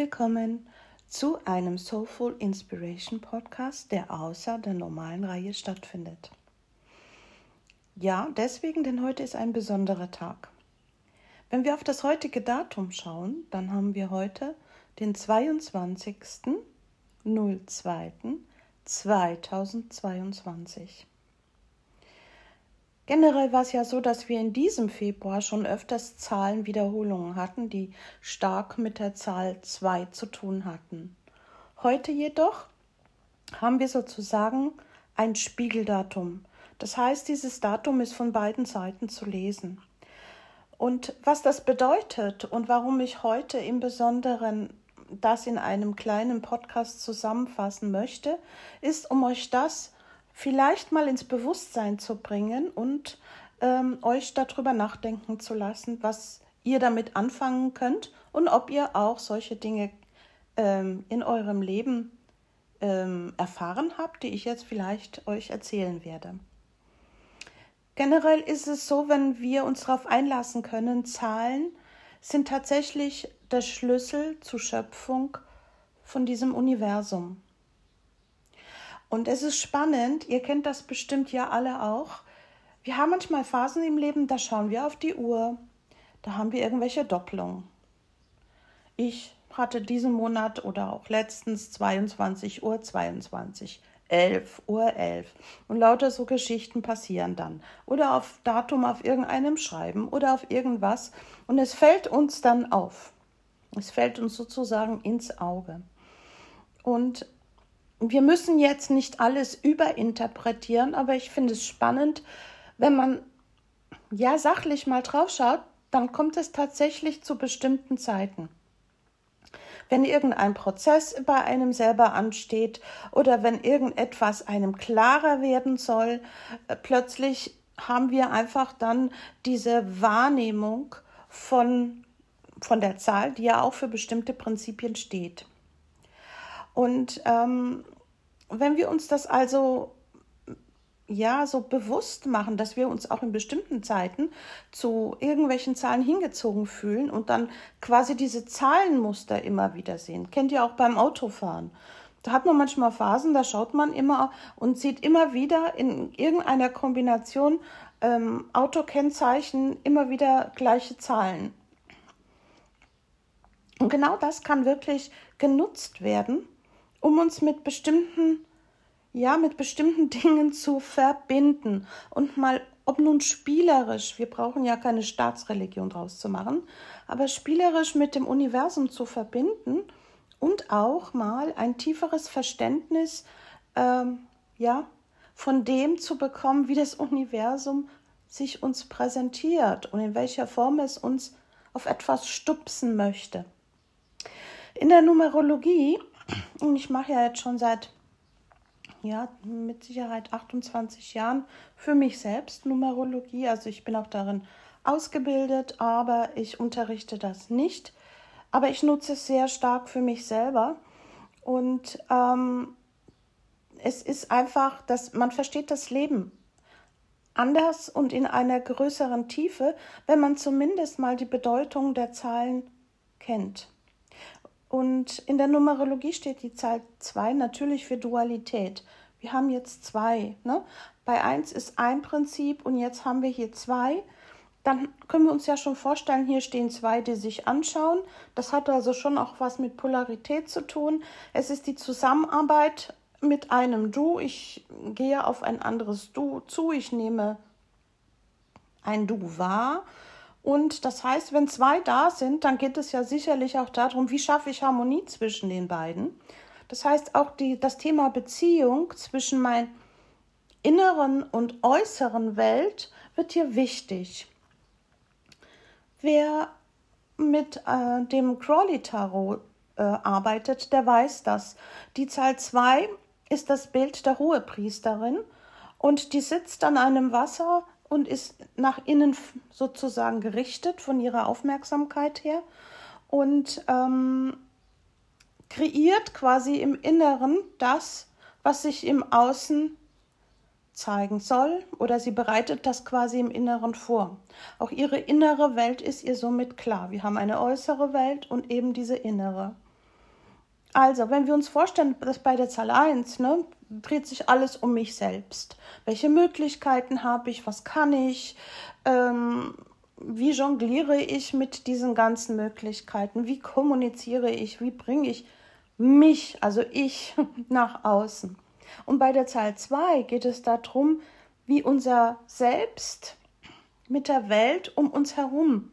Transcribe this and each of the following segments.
willkommen zu einem Soulful Inspiration Podcast, der außer der normalen Reihe stattfindet. Ja, deswegen, denn heute ist ein besonderer Tag. Wenn wir auf das heutige Datum schauen, dann haben wir heute den 22.02.2022. Generell war es ja so, dass wir in diesem Februar schon öfters Zahlenwiederholungen hatten, die stark mit der Zahl 2 zu tun hatten. Heute jedoch haben wir sozusagen ein Spiegeldatum. Das heißt, dieses Datum ist von beiden Seiten zu lesen. Und was das bedeutet und warum ich heute im Besonderen das in einem kleinen Podcast zusammenfassen möchte, ist, um euch das vielleicht mal ins Bewusstsein zu bringen und ähm, euch darüber nachdenken zu lassen, was ihr damit anfangen könnt und ob ihr auch solche Dinge ähm, in eurem Leben ähm, erfahren habt, die ich jetzt vielleicht euch erzählen werde. Generell ist es so, wenn wir uns darauf einlassen können, Zahlen sind tatsächlich der Schlüssel zur Schöpfung von diesem Universum. Und es ist spannend, ihr kennt das bestimmt ja alle auch. Wir haben manchmal Phasen im Leben, da schauen wir auf die Uhr, da haben wir irgendwelche Doppelungen. Ich hatte diesen Monat oder auch letztens 22 Uhr 22, 11 Uhr 11 und lauter so Geschichten passieren dann oder auf Datum auf irgendeinem Schreiben oder auf irgendwas und es fällt uns dann auf. Es fällt uns sozusagen ins Auge. Und wir müssen jetzt nicht alles überinterpretieren, aber ich finde es spannend, wenn man ja sachlich mal drauf schaut, dann kommt es tatsächlich zu bestimmten Zeiten. Wenn irgendein Prozess bei einem selber ansteht oder wenn irgendetwas einem klarer werden soll, äh, plötzlich haben wir einfach dann diese Wahrnehmung von, von der Zahl, die ja auch für bestimmte Prinzipien steht. Und ähm, wenn wir uns das also ja so bewusst machen, dass wir uns auch in bestimmten Zeiten zu irgendwelchen Zahlen hingezogen fühlen und dann quasi diese Zahlenmuster immer wieder sehen. Kennt ihr auch beim Autofahren? Da hat man manchmal Phasen, da schaut man immer und sieht immer wieder in irgendeiner Kombination ähm, Autokennzeichen immer wieder gleiche Zahlen. Und genau das kann wirklich genutzt werden, um uns mit bestimmten, ja, mit bestimmten Dingen zu verbinden und mal, ob nun spielerisch, wir brauchen ja keine Staatsreligion draus zu machen, aber spielerisch mit dem Universum zu verbinden und auch mal ein tieferes Verständnis, ähm, ja, von dem zu bekommen, wie das Universum sich uns präsentiert und in welcher Form es uns auf etwas stupsen möchte. In der Numerologie und ich mache ja jetzt schon seit, ja, mit Sicherheit 28 Jahren für mich selbst Numerologie. Also ich bin auch darin ausgebildet, aber ich unterrichte das nicht. Aber ich nutze es sehr stark für mich selber. Und ähm, es ist einfach, dass man versteht das Leben anders und in einer größeren Tiefe, wenn man zumindest mal die Bedeutung der Zahlen kennt. Und in der Numerologie steht die Zahl 2 natürlich für Dualität. Wir haben jetzt zwei. Ne? Bei 1 ist ein Prinzip und jetzt haben wir hier zwei. Dann können wir uns ja schon vorstellen, hier stehen zwei, die sich anschauen. Das hat also schon auch was mit Polarität zu tun. Es ist die Zusammenarbeit mit einem Du. Ich gehe auf ein anderes Du zu. Ich nehme ein Du wahr und das heißt, wenn zwei da sind, dann geht es ja sicherlich auch darum, wie schaffe ich Harmonie zwischen den beiden. Das heißt, auch die, das Thema Beziehung zwischen meiner inneren und äußeren Welt wird hier wichtig. Wer mit äh, dem Crawley-Tarot äh, arbeitet, der weiß das. Die Zahl 2 ist das Bild der Hohepriesterin und die sitzt an einem Wasser und ist nach innen sozusagen gerichtet von ihrer Aufmerksamkeit her und ähm, kreiert quasi im Inneren das, was sich im Außen zeigen soll oder sie bereitet das quasi im Inneren vor. Auch ihre innere Welt ist ihr somit klar. Wir haben eine äußere Welt und eben diese innere. Also, wenn wir uns vorstellen, dass bei der Zahl 1 ne, dreht sich alles um mich selbst. Welche Möglichkeiten habe ich? Was kann ich? Ähm, wie jongliere ich mit diesen ganzen Möglichkeiten? Wie kommuniziere ich? Wie bringe ich mich, also ich, nach außen? Und bei der Zahl 2 geht es darum, wie unser Selbst mit der Welt um uns herum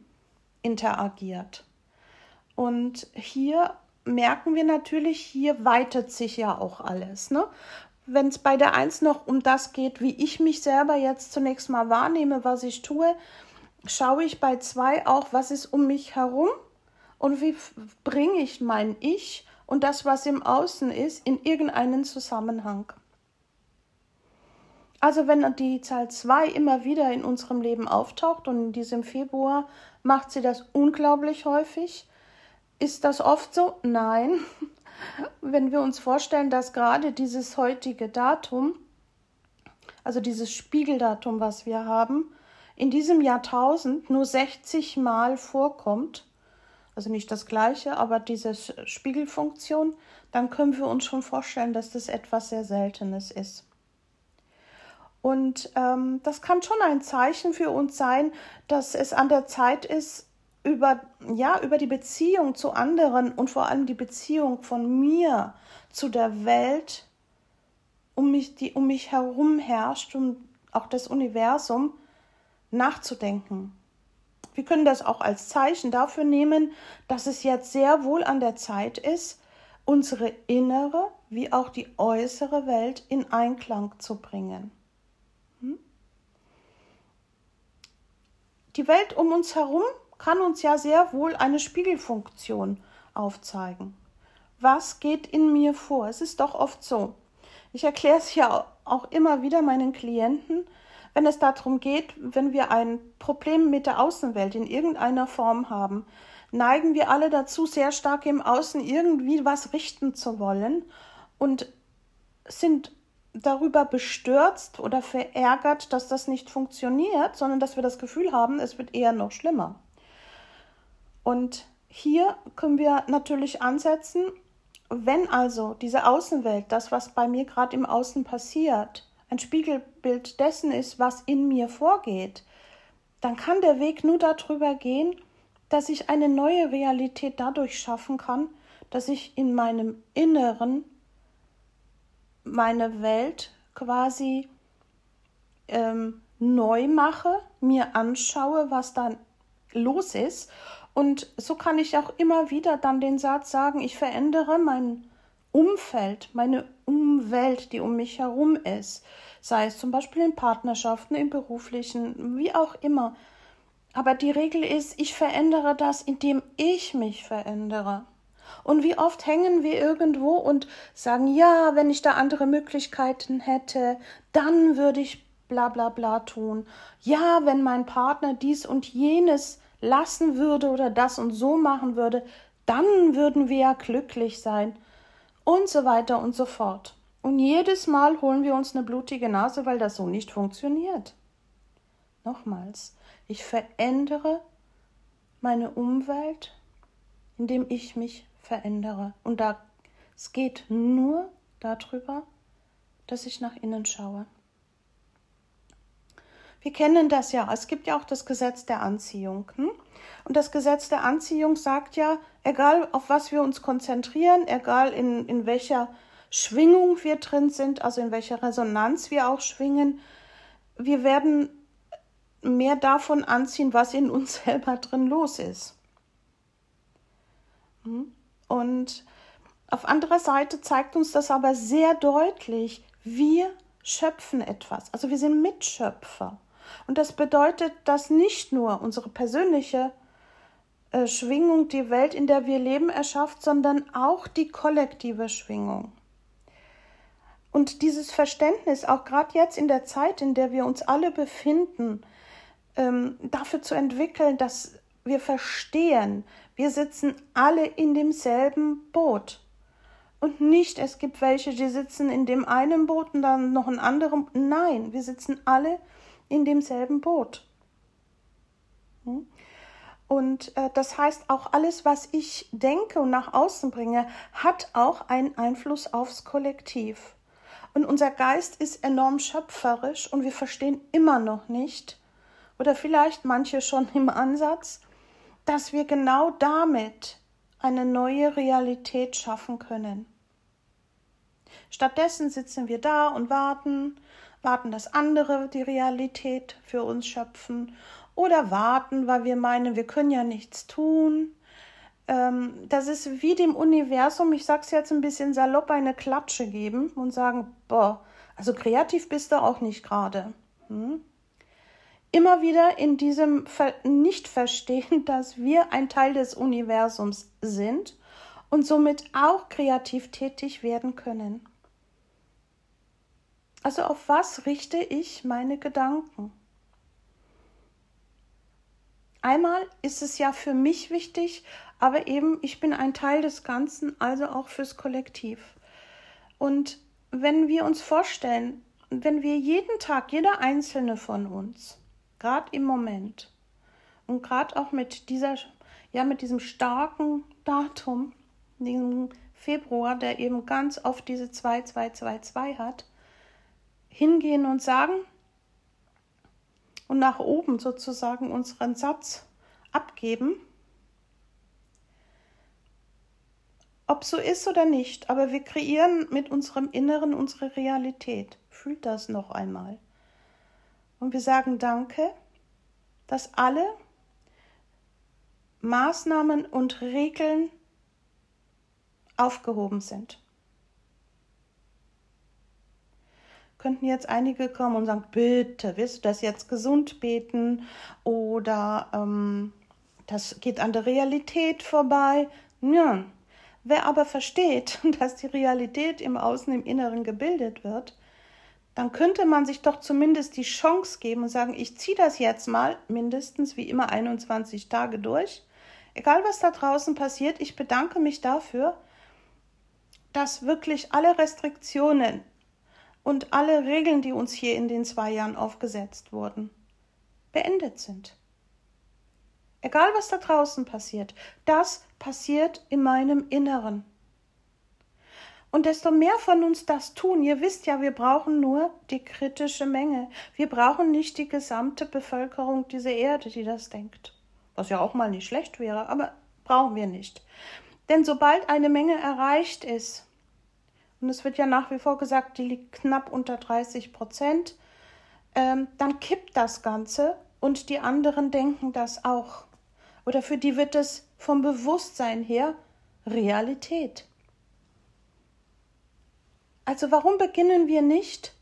interagiert. Und hier merken wir natürlich, hier weitet sich ja auch alles. Ne? Wenn es bei der Eins noch um das geht, wie ich mich selber jetzt zunächst mal wahrnehme, was ich tue, schaue ich bei zwei auch, was ist um mich herum und wie bringe ich mein Ich und das, was im Außen ist, in irgendeinen Zusammenhang. Also wenn die Zahl 2 immer wieder in unserem Leben auftaucht und in diesem Februar macht sie das unglaublich häufig, ist das oft so? Nein. Wenn wir uns vorstellen, dass gerade dieses heutige Datum, also dieses Spiegeldatum, was wir haben, in diesem Jahrtausend nur 60 Mal vorkommt, also nicht das gleiche, aber diese Spiegelfunktion, dann können wir uns schon vorstellen, dass das etwas sehr Seltenes ist. Und ähm, das kann schon ein Zeichen für uns sein, dass es an der Zeit ist, über, ja, über die Beziehung zu anderen und vor allem die Beziehung von mir zu der Welt, um mich, die um mich herum herrscht und auch das Universum, nachzudenken. Wir können das auch als Zeichen dafür nehmen, dass es jetzt sehr wohl an der Zeit ist, unsere innere wie auch die äußere Welt in Einklang zu bringen. Hm? Die Welt um uns herum kann uns ja sehr wohl eine Spiegelfunktion aufzeigen. Was geht in mir vor? Es ist doch oft so. Ich erkläre es ja auch immer wieder meinen Klienten, wenn es darum geht, wenn wir ein Problem mit der Außenwelt in irgendeiner Form haben, neigen wir alle dazu, sehr stark im Außen irgendwie was richten zu wollen und sind darüber bestürzt oder verärgert, dass das nicht funktioniert, sondern dass wir das Gefühl haben, es wird eher noch schlimmer. Und hier können wir natürlich ansetzen, wenn also diese Außenwelt, das, was bei mir gerade im Außen passiert, ein Spiegelbild dessen ist, was in mir vorgeht, dann kann der Weg nur darüber gehen, dass ich eine neue Realität dadurch schaffen kann, dass ich in meinem Inneren meine Welt quasi ähm, neu mache, mir anschaue, was dann los ist und so kann ich auch immer wieder dann den Satz sagen, ich verändere mein Umfeld, meine Umwelt, die um mich herum ist. Sei es zum Beispiel in Partnerschaften, in beruflichen, wie auch immer. Aber die Regel ist, ich verändere das, indem ich mich verändere. Und wie oft hängen wir irgendwo und sagen, ja, wenn ich da andere Möglichkeiten hätte, dann würde ich bla bla bla tun. Ja, wenn mein Partner dies und jenes lassen würde oder das und so machen würde, dann würden wir ja glücklich sein und so weiter und so fort. Und jedes Mal holen wir uns eine blutige Nase, weil das so nicht funktioniert. Nochmals, ich verändere meine Umwelt, indem ich mich verändere. Und da, es geht nur darüber, dass ich nach innen schaue. Wir kennen das ja. Es gibt ja auch das Gesetz der Anziehung. Hm? Und das Gesetz der Anziehung sagt ja, egal auf was wir uns konzentrieren, egal in, in welcher Schwingung wir drin sind, also in welcher Resonanz wir auch schwingen, wir werden mehr davon anziehen, was in uns selber drin los ist. Hm? Und auf anderer Seite zeigt uns das aber sehr deutlich, wir schöpfen etwas. Also wir sind Mitschöpfer. Und das bedeutet, dass nicht nur unsere persönliche äh, Schwingung die Welt, in der wir leben, erschafft, sondern auch die kollektive Schwingung. Und dieses Verständnis, auch gerade jetzt in der Zeit, in der wir uns alle befinden, ähm, dafür zu entwickeln, dass wir verstehen, wir sitzen alle in demselben Boot. Und nicht, es gibt welche, die sitzen in dem einen Boot und dann noch ein anderem. Nein, wir sitzen alle in demselben Boot. Hm? Und äh, das heißt, auch alles, was ich denke und nach außen bringe, hat auch einen Einfluss aufs Kollektiv. Und unser Geist ist enorm schöpferisch und wir verstehen immer noch nicht, oder vielleicht manche schon im Ansatz, dass wir genau damit eine neue Realität schaffen können. Stattdessen sitzen wir da und warten, warten, dass andere die Realität für uns schöpfen oder warten, weil wir meinen, wir können ja nichts tun. Ähm, das ist wie dem Universum, ich sag's jetzt ein bisschen salopp, eine Klatsche geben und sagen, boah, also kreativ bist du auch nicht gerade. Hm? Immer wieder in diesem Ver Nicht-Verstehen, dass wir ein Teil des Universums sind und somit auch kreativ tätig werden können. Also auf was richte ich meine Gedanken? Einmal ist es ja für mich wichtig, aber eben ich bin ein Teil des Ganzen, also auch fürs Kollektiv. Und wenn wir uns vorstellen, wenn wir jeden Tag, jeder einzelne von uns, gerade im Moment und gerade auch mit dieser, ja, mit diesem starken Datum, diesem Februar, der eben ganz oft diese 2222 hat, hingehen und sagen und nach oben sozusagen unseren Satz abgeben, ob so ist oder nicht, aber wir kreieren mit unserem Inneren unsere Realität. Fühlt das noch einmal. Und wir sagen Danke, dass alle Maßnahmen und Regeln aufgehoben sind. Könnten jetzt einige kommen und sagen, bitte, willst du das jetzt gesund beten oder ähm, das geht an der Realität vorbei. Ja. Wer aber versteht, dass die Realität im Außen, im Inneren gebildet wird, dann könnte man sich doch zumindest die Chance geben und sagen, ich ziehe das jetzt mal mindestens wie immer 21 Tage durch. Egal was da draußen passiert, ich bedanke mich dafür, dass wirklich alle Restriktionen und alle Regeln, die uns hier in den zwei Jahren aufgesetzt wurden, beendet sind. Egal was da draußen passiert, das passiert in meinem Inneren. Und desto mehr von uns das tun, ihr wisst ja, wir brauchen nur die kritische Menge. Wir brauchen nicht die gesamte Bevölkerung dieser Erde, die das denkt. Was ja auch mal nicht schlecht wäre, aber brauchen wir nicht. Denn sobald eine Menge erreicht ist, und es wird ja nach wie vor gesagt, die liegt knapp unter 30 Prozent, ähm, dann kippt das Ganze und die anderen denken das auch. Oder für die wird es vom Bewusstsein her Realität. Also warum beginnen wir nicht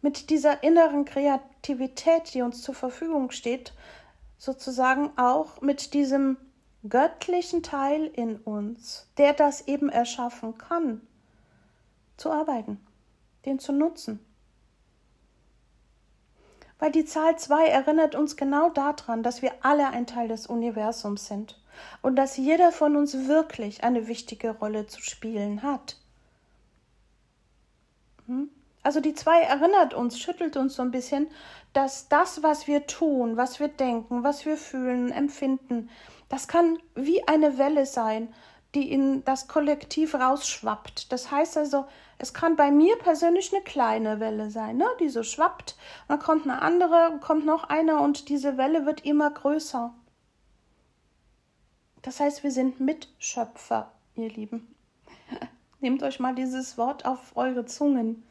mit dieser inneren Kreativität, die uns zur Verfügung steht, sozusagen auch mit diesem göttlichen Teil in uns, der das eben erschaffen kann, zu arbeiten, den zu nutzen. Weil die Zahl 2 erinnert uns genau daran, dass wir alle ein Teil des Universums sind und dass jeder von uns wirklich eine wichtige Rolle zu spielen hat. Hm? Also die 2 erinnert uns, schüttelt uns so ein bisschen, dass das, was wir tun, was wir denken, was wir fühlen, empfinden, das kann wie eine Welle sein, die in das Kollektiv rausschwappt. Das heißt also, es kann bei mir persönlich eine kleine Welle sein, ne, die so schwappt, dann kommt eine andere, kommt noch eine und diese Welle wird immer größer. Das heißt, wir sind Mitschöpfer, ihr Lieben. Nehmt euch mal dieses Wort auf eure Zungen.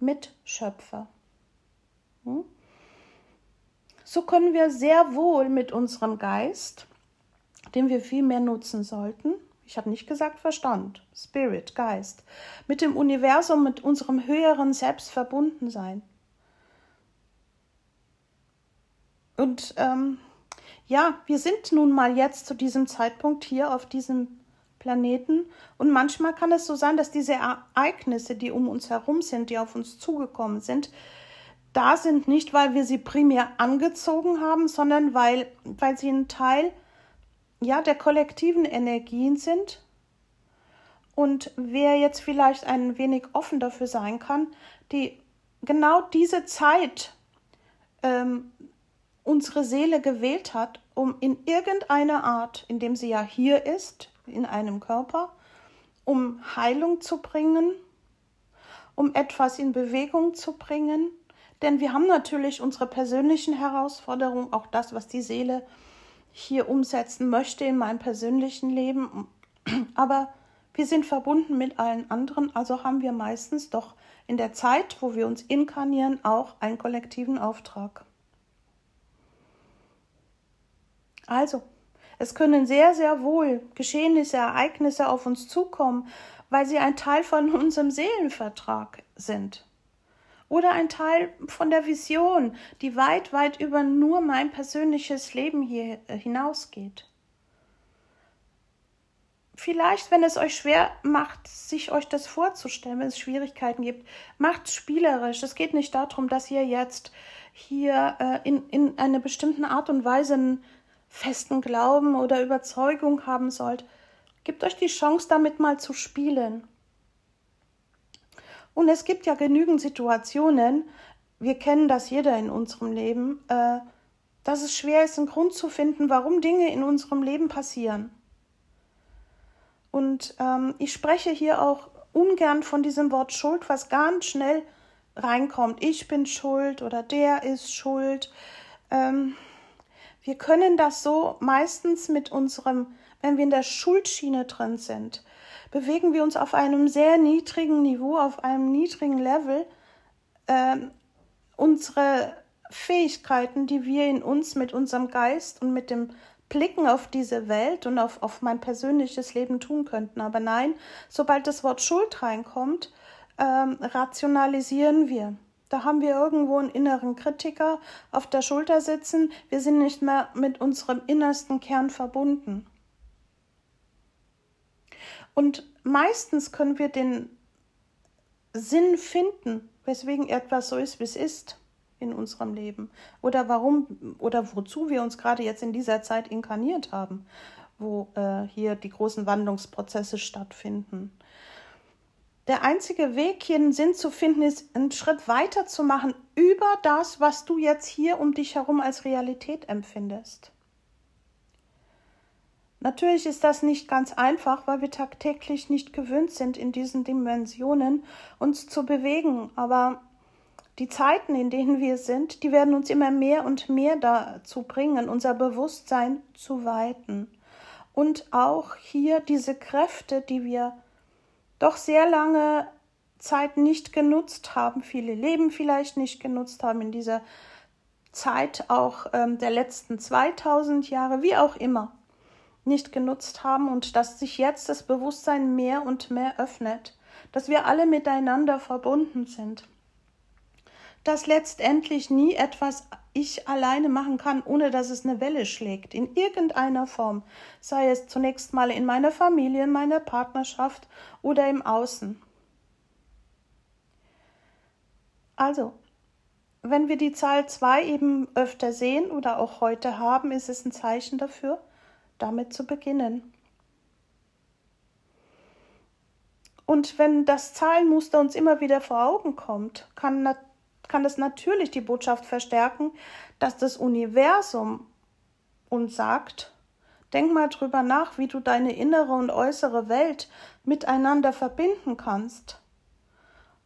Mitschöpfer. Hm? So können wir sehr wohl mit unserem Geist, den wir viel mehr nutzen sollten, ich habe nicht gesagt Verstand, Spirit, Geist, mit dem Universum, mit unserem höheren Selbst verbunden sein. Und ähm, ja, wir sind nun mal jetzt zu diesem Zeitpunkt hier auf diesem Planeten. Und manchmal kann es so sein, dass diese Ereignisse, die um uns herum sind, die auf uns zugekommen sind, da sind. Nicht, weil wir sie primär angezogen haben, sondern weil, weil sie ein Teil ja, der kollektiven Energien sind. Und wer jetzt vielleicht ein wenig offen dafür sein kann, die genau diese Zeit ähm, unsere Seele gewählt hat, um in irgendeiner Art, indem sie ja hier ist, in einem Körper, um Heilung zu bringen, um etwas in Bewegung zu bringen. Denn wir haben natürlich unsere persönlichen Herausforderungen, auch das, was die Seele hier umsetzen möchte in meinem persönlichen Leben. Aber wir sind verbunden mit allen anderen, also haben wir meistens doch in der Zeit, wo wir uns inkarnieren, auch einen kollektiven Auftrag. Also, es können sehr, sehr wohl Geschehnisse, Ereignisse auf uns zukommen, weil sie ein Teil von unserem Seelenvertrag sind. Oder ein Teil von der Vision, die weit, weit über nur mein persönliches Leben hier äh, hinausgeht. Vielleicht, wenn es euch schwer macht, sich euch das vorzustellen, wenn es Schwierigkeiten gibt, macht es spielerisch. Es geht nicht darum, dass ihr jetzt hier äh, in, in einer bestimmten Art und Weise einen festen Glauben oder Überzeugung haben sollt. Gebt euch die Chance, damit mal zu spielen. Und es gibt ja genügend Situationen, wir kennen das jeder in unserem Leben, äh, dass es schwer ist, einen Grund zu finden, warum Dinge in unserem Leben passieren. Und ähm, ich spreche hier auch ungern von diesem Wort Schuld, was ganz schnell reinkommt. Ich bin schuld oder der ist schuld. Ähm, wir können das so meistens mit unserem, wenn wir in der Schuldschiene drin sind, bewegen wir uns auf einem sehr niedrigen Niveau, auf einem niedrigen Level. Ähm, unsere Fähigkeiten, die wir in uns mit unserem Geist und mit dem Blicken auf diese Welt und auf, auf mein persönliches Leben tun könnten. Aber nein, sobald das Wort Schuld reinkommt, ähm, rationalisieren wir. Da haben wir irgendwo einen inneren Kritiker auf der Schulter sitzen. Wir sind nicht mehr mit unserem innersten Kern verbunden. Und meistens können wir den Sinn finden, weswegen etwas so ist, wie es ist in unserem Leben oder warum oder wozu wir uns gerade jetzt in dieser Zeit inkarniert haben, wo äh, hier die großen Wandlungsprozesse stattfinden. Der einzige Weg, hier einen Sinn zu finden, ist, einen Schritt weiter zu machen über das, was du jetzt hier um dich herum als Realität empfindest. Natürlich ist das nicht ganz einfach, weil wir tagtäglich nicht gewöhnt sind, in diesen Dimensionen uns zu bewegen. Aber die Zeiten, in denen wir sind, die werden uns immer mehr und mehr dazu bringen, unser Bewusstsein zu weiten. Und auch hier diese Kräfte, die wir doch sehr lange Zeit nicht genutzt haben, viele Leben vielleicht nicht genutzt haben in dieser Zeit auch ähm, der letzten 2000 Jahre, wie auch immer, nicht genutzt haben und dass sich jetzt das Bewusstsein mehr und mehr öffnet, dass wir alle miteinander verbunden sind dass letztendlich nie etwas ich alleine machen kann, ohne dass es eine Welle schlägt, in irgendeiner Form, sei es zunächst mal in meiner Familie, in meiner Partnerschaft oder im Außen. Also, wenn wir die Zahl 2 eben öfter sehen oder auch heute haben, ist es ein Zeichen dafür, damit zu beginnen. Und wenn das Zahlenmuster uns immer wieder vor Augen kommt, kann kann es natürlich die Botschaft verstärken, dass das Universum uns sagt, denk mal drüber nach, wie du deine innere und äußere Welt miteinander verbinden kannst.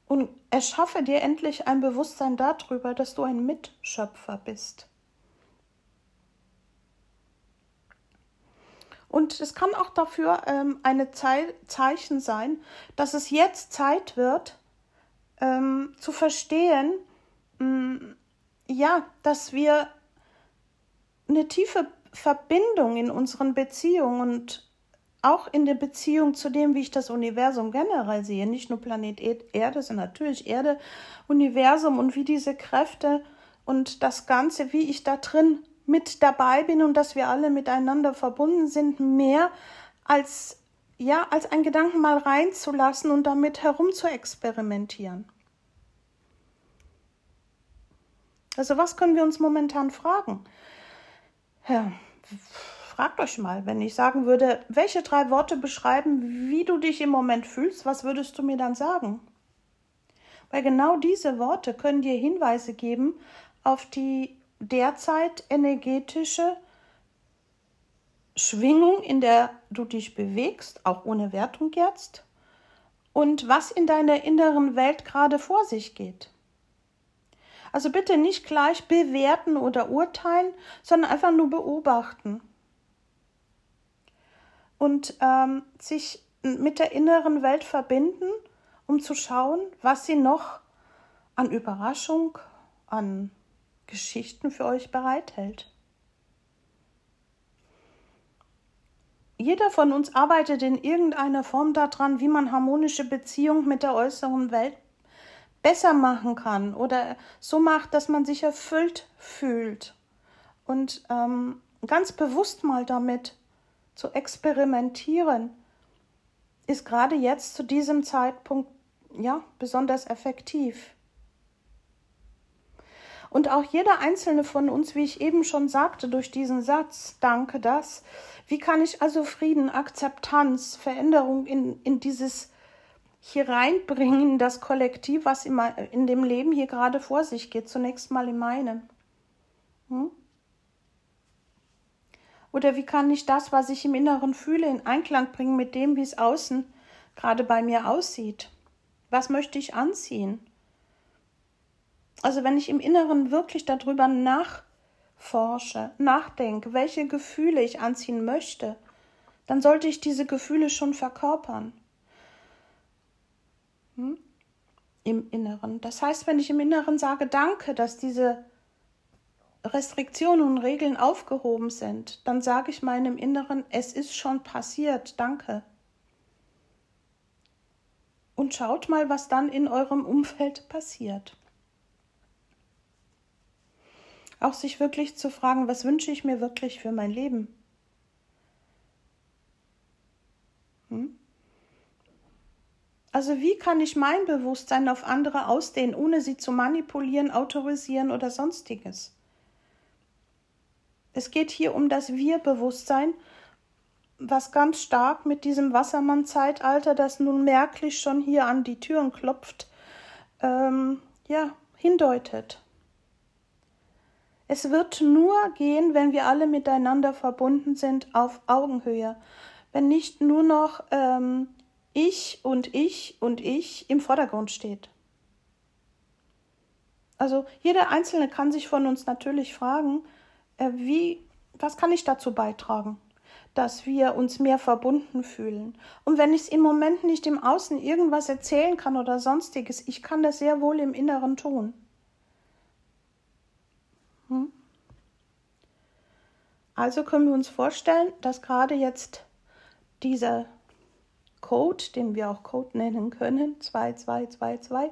Und erschaffe dir endlich ein Bewusstsein darüber, dass du ein Mitschöpfer bist. Und es kann auch dafür ähm, eine Ze Zeichen sein, dass es jetzt Zeit wird, ähm, zu verstehen, Mm, ja, dass wir eine tiefe Verbindung in unseren Beziehungen und auch in der Beziehung zu dem, wie ich das Universum generell sehe, nicht nur Planet Erde, sondern natürlich Erde, Universum und wie diese Kräfte und das Ganze, wie ich da drin mit dabei bin und dass wir alle miteinander verbunden sind, mehr als ja, als ein Gedanken mal reinzulassen und damit herum zu experimentieren. Also was können wir uns momentan fragen? Ja, fragt euch mal, wenn ich sagen würde, welche drei Worte beschreiben, wie du dich im Moment fühlst, was würdest du mir dann sagen? Weil genau diese Worte können dir Hinweise geben auf die derzeit energetische Schwingung, in der du dich bewegst, auch ohne Wertung jetzt, und was in deiner inneren Welt gerade vor sich geht. Also bitte nicht gleich bewerten oder urteilen, sondern einfach nur beobachten. Und ähm, sich mit der inneren Welt verbinden, um zu schauen, was sie noch an Überraschung, an Geschichten für euch bereithält. Jeder von uns arbeitet in irgendeiner Form daran, wie man harmonische Beziehungen mit der äußeren Welt besser machen kann oder so macht, dass man sich erfüllt fühlt. Und ähm, ganz bewusst mal damit zu experimentieren, ist gerade jetzt zu diesem Zeitpunkt ja besonders effektiv. Und auch jeder einzelne von uns, wie ich eben schon sagte, durch diesen Satz, danke das, wie kann ich also Frieden, Akzeptanz, Veränderung in, in dieses hier reinbringen, das Kollektiv, was immer in dem Leben hier gerade vor sich geht, zunächst mal in meinem. Hm? Oder wie kann ich das, was ich im Inneren fühle, in Einklang bringen mit dem, wie es außen gerade bei mir aussieht? Was möchte ich anziehen? Also wenn ich im Inneren wirklich darüber nachforsche, nachdenke, welche Gefühle ich anziehen möchte, dann sollte ich diese Gefühle schon verkörpern. Hm? Im Inneren. Das heißt, wenn ich im Inneren sage, danke, dass diese Restriktionen und Regeln aufgehoben sind, dann sage ich meinem Inneren, es ist schon passiert, danke. Und schaut mal, was dann in eurem Umfeld passiert. Auch sich wirklich zu fragen, was wünsche ich mir wirklich für mein Leben? Hm? Also wie kann ich mein Bewusstsein auf andere ausdehnen, ohne sie zu manipulieren, autorisieren oder sonstiges? Es geht hier um das Wir-Bewusstsein, was ganz stark mit diesem Wassermann-Zeitalter, das nun merklich schon hier an die Türen klopft, ähm, ja, hindeutet. Es wird nur gehen, wenn wir alle miteinander verbunden sind auf Augenhöhe. Wenn nicht nur noch ähm, ich und ich und ich im Vordergrund steht. Also jeder Einzelne kann sich von uns natürlich fragen, äh, wie, was kann ich dazu beitragen, dass wir uns mehr verbunden fühlen. Und wenn ich es im Moment nicht im Außen irgendwas erzählen kann oder sonstiges, ich kann das sehr wohl im Inneren tun. Also können wir uns vorstellen, dass gerade jetzt dieser Code, den wir auch Code nennen können, 2222,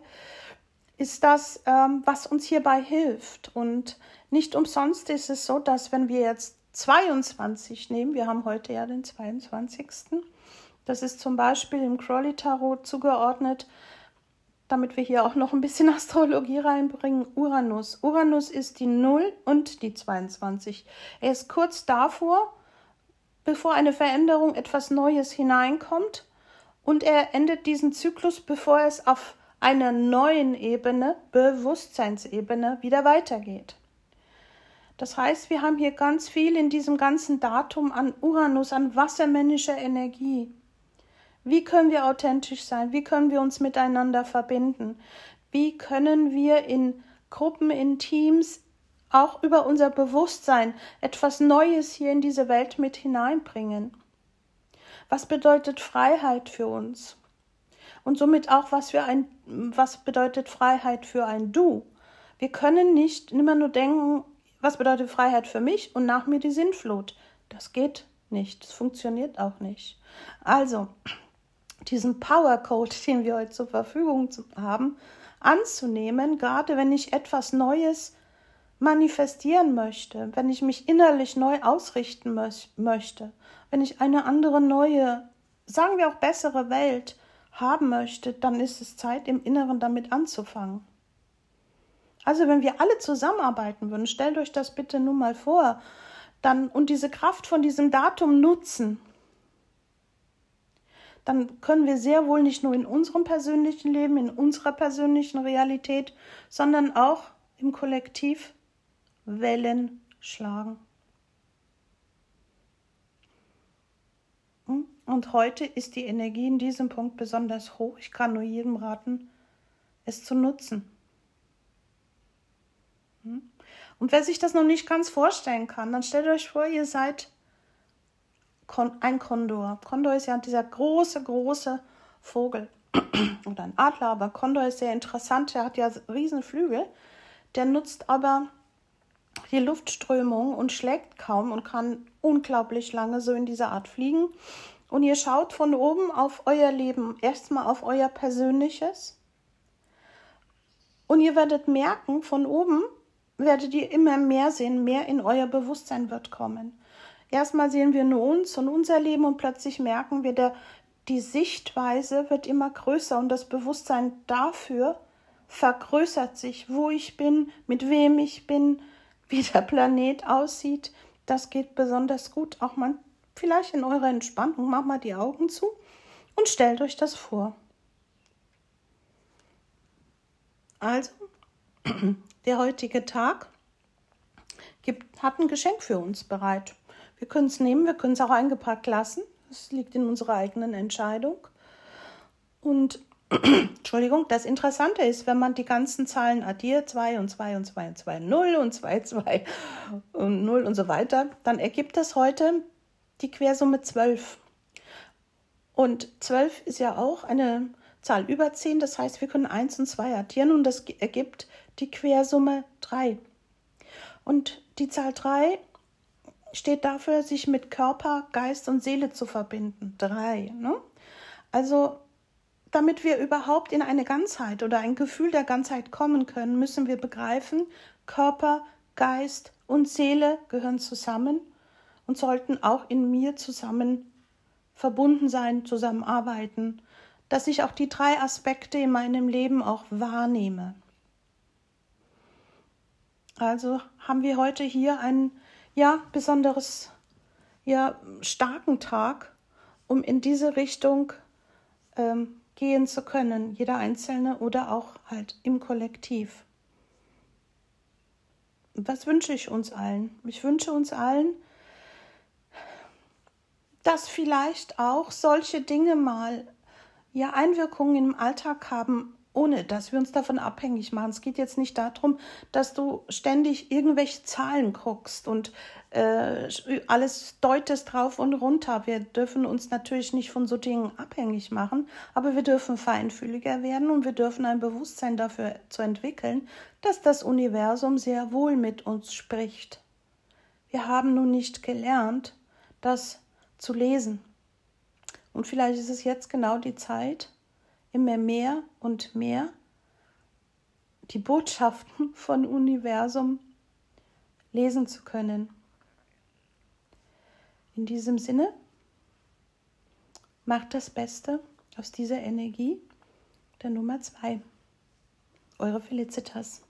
ist das, ähm, was uns hierbei hilft. Und nicht umsonst ist es so, dass wenn wir jetzt 22 nehmen, wir haben heute ja den 22. Das ist zum Beispiel im Crowley Tarot zugeordnet damit wir hier auch noch ein bisschen Astrologie reinbringen, Uranus. Uranus ist die 0 und die 22. Er ist kurz davor, bevor eine Veränderung, etwas Neues hineinkommt und er endet diesen Zyklus, bevor es auf einer neuen Ebene, Bewusstseinsebene, wieder weitergeht. Das heißt, wir haben hier ganz viel in diesem ganzen Datum an Uranus, an wassermännischer Energie. Wie können wir authentisch sein? Wie können wir uns miteinander verbinden? Wie können wir in Gruppen, in Teams auch über unser Bewusstsein etwas Neues hier in diese Welt mit hineinbringen? Was bedeutet Freiheit für uns? Und somit auch, was, für ein, was bedeutet Freiheit für ein Du? Wir können nicht immer nur denken, was bedeutet Freiheit für mich und nach mir die Sinnflut. Das geht nicht, das funktioniert auch nicht. Also, diesen Power Code, den wir heute zur Verfügung haben, anzunehmen, gerade wenn ich etwas Neues manifestieren möchte, wenn ich mich innerlich neu ausrichten mö möchte, wenn ich eine andere neue, sagen wir auch bessere Welt haben möchte, dann ist es Zeit, im Inneren damit anzufangen. Also wenn wir alle zusammenarbeiten würden, stellt euch das bitte nun mal vor, dann und diese Kraft von diesem Datum nutzen, dann können wir sehr wohl nicht nur in unserem persönlichen Leben, in unserer persönlichen Realität, sondern auch im Kollektiv Wellen schlagen. Hm? Und heute ist die Energie in diesem Punkt besonders hoch. Ich kann nur jedem raten, es zu nutzen. Hm? Und wer sich das noch nicht ganz vorstellen kann, dann stellt euch vor, ihr seid ein Kondor. Kondor ist ja dieser große, große Vogel oder ein Adler, aber Kondor ist sehr interessant. Der hat ja riesen Flügel. Der nutzt aber die Luftströmung und schlägt kaum und kann unglaublich lange so in dieser Art fliegen. Und ihr schaut von oben auf euer Leben, erstmal auf euer persönliches. Und ihr werdet merken, von oben werdet ihr immer mehr sehen, mehr in euer Bewusstsein wird kommen. Erstmal sehen wir nur uns und unser Leben und plötzlich merken wir, der, die Sichtweise wird immer größer und das Bewusstsein dafür vergrößert sich, wo ich bin, mit wem ich bin, wie der Planet aussieht. Das geht besonders gut. Auch man vielleicht in eurer Entspannung, macht mal die Augen zu und stellt euch das vor. Also, der heutige Tag gibt, hat ein Geschenk für uns bereit. Wir können es nehmen, wir können es auch eingepackt lassen. Das liegt in unserer eigenen Entscheidung. Und Entschuldigung, das Interessante ist, wenn man die ganzen Zahlen addiert, 2 und 2 und 2 und 2, 0 und 2, 2 und 0 und so weiter, dann ergibt das heute die Quersumme 12. Und 12 ist ja auch eine Zahl über 10, das heißt, wir können 1 und 2 addieren und das ergibt die Quersumme 3. Und die Zahl 3 steht dafür, sich mit Körper, Geist und Seele zu verbinden. 3. Ne? Also, damit wir überhaupt in eine Ganzheit oder ein Gefühl der Ganzheit kommen können, müssen wir begreifen, Körper, Geist und Seele gehören zusammen und sollten auch in mir zusammen verbunden sein, zusammenarbeiten, dass ich auch die drei Aspekte in meinem Leben auch wahrnehme. Also haben wir heute hier einen ja besonderes ja starken Tag, um in diese Richtung ähm, gehen zu können, jeder Einzelne oder auch halt im Kollektiv. Was wünsche ich uns allen? Ich wünsche uns allen, dass vielleicht auch solche Dinge mal ja Einwirkungen im Alltag haben, ohne dass wir uns davon abhängig machen. Es geht jetzt nicht darum, dass du ständig irgendwelche Zahlen guckst und äh, alles deutest drauf und runter. Wir dürfen uns natürlich nicht von so Dingen abhängig machen, aber wir dürfen feinfühliger werden und wir dürfen ein Bewusstsein dafür zu entwickeln, dass das Universum sehr wohl mit uns spricht. Wir haben nun nicht gelernt, dass zu lesen. Und vielleicht ist es jetzt genau die Zeit, immer mehr und mehr die Botschaften von Universum lesen zu können. In diesem Sinne, macht das Beste aus dieser Energie der Nummer zwei. Eure Felicitas.